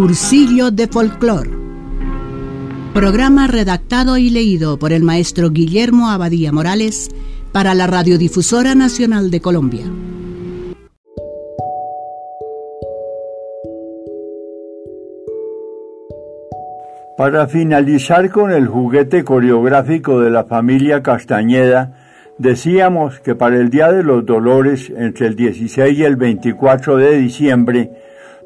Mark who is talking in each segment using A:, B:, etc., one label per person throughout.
A: Cursillo de Folclor. Programa redactado y leído por el maestro Guillermo Abadía Morales para la Radiodifusora Nacional de Colombia.
B: Para finalizar con el juguete coreográfico de la familia Castañeda, decíamos que para el Día de los Dolores, entre el 16 y el 24 de diciembre,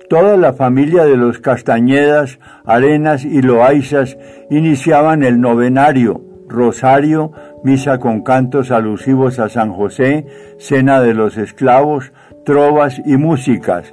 B: toda la familia de los Castañedas, Arenas y Loaizas iniciaban el novenario, rosario, misa con cantos alusivos a San José, cena de los esclavos, trovas y músicas.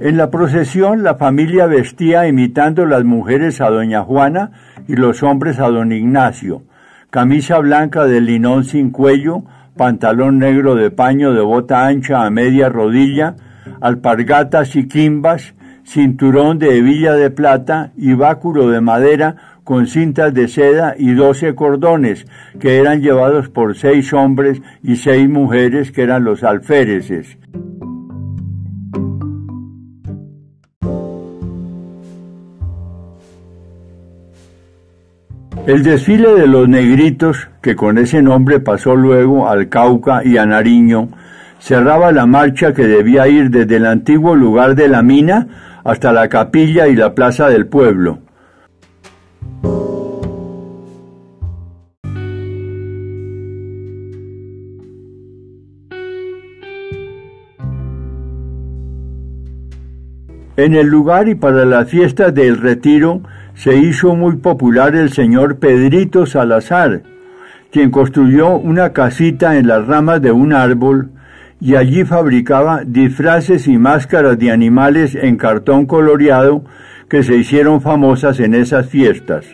B: En la procesión la familia vestía imitando las mujeres a doña Juana y los hombres a don Ignacio, camisa blanca de linón sin cuello, pantalón negro de paño de bota ancha a media rodilla, alpargatas y quimbas, cinturón de hebilla de plata y báculo de madera con cintas de seda y doce cordones, que eran llevados por seis hombres y seis mujeres que eran los alféreces. El desfile de los negritos, que con ese nombre pasó luego al Cauca y a Nariño, cerraba la marcha que debía ir desde el antiguo lugar de la mina hasta la capilla y la plaza del pueblo. En el lugar y para las fiestas del retiro se hizo muy popular el señor Pedrito Salazar, quien construyó una casita en las ramas de un árbol y allí fabricaba disfraces y máscaras de animales en cartón coloreado que se hicieron famosas en esas fiestas.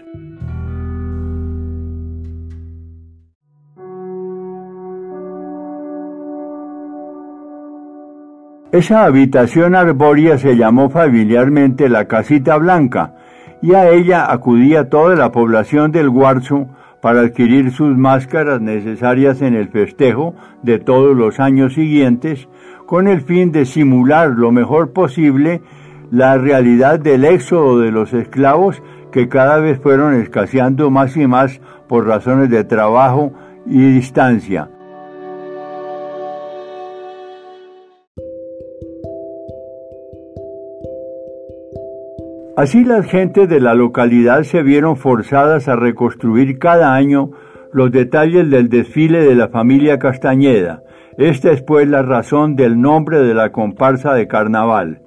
B: Esa habitación arbórea se llamó familiarmente la Casita Blanca, y a ella acudía toda la población del Guarzo para adquirir sus máscaras necesarias en el festejo de todos los años siguientes, con el fin de simular lo mejor posible la realidad del éxodo de los esclavos que cada vez fueron escaseando más y más por razones de trabajo y distancia. Así las gentes de la localidad se vieron forzadas a reconstruir cada año los detalles del desfile de la familia Castañeda. Esta es pues la razón del nombre de la comparsa de carnaval.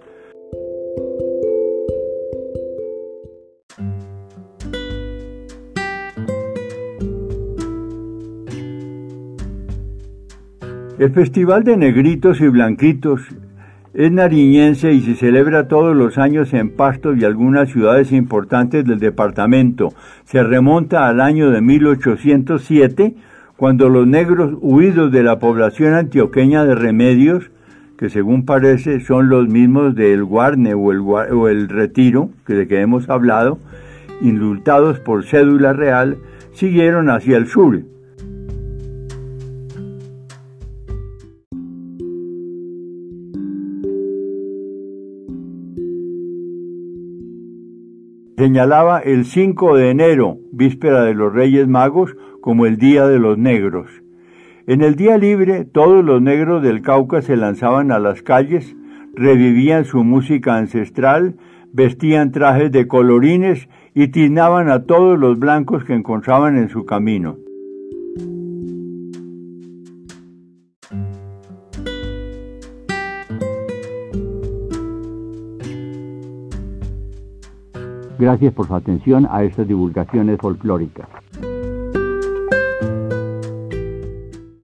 B: El Festival de Negritos y Blanquitos es nariñense y se celebra todos los años en Pasto y algunas ciudades importantes del departamento. Se remonta al año de 1807, cuando los negros huidos de la población antioqueña de Remedios, que según parece son los mismos del Guarne o el, o el Retiro, que de que hemos hablado, indultados por cédula real, siguieron hacia el sur, señalaba el 5 de enero, víspera de los Reyes Magos, como el Día de los Negros. En el día libre, todos los negros del Cauca se lanzaban a las calles, revivían su música ancestral, vestían trajes de colorines y tiznaban a todos los blancos que encontraban en su camino. Gracias por su atención a estas divulgaciones folclóricas.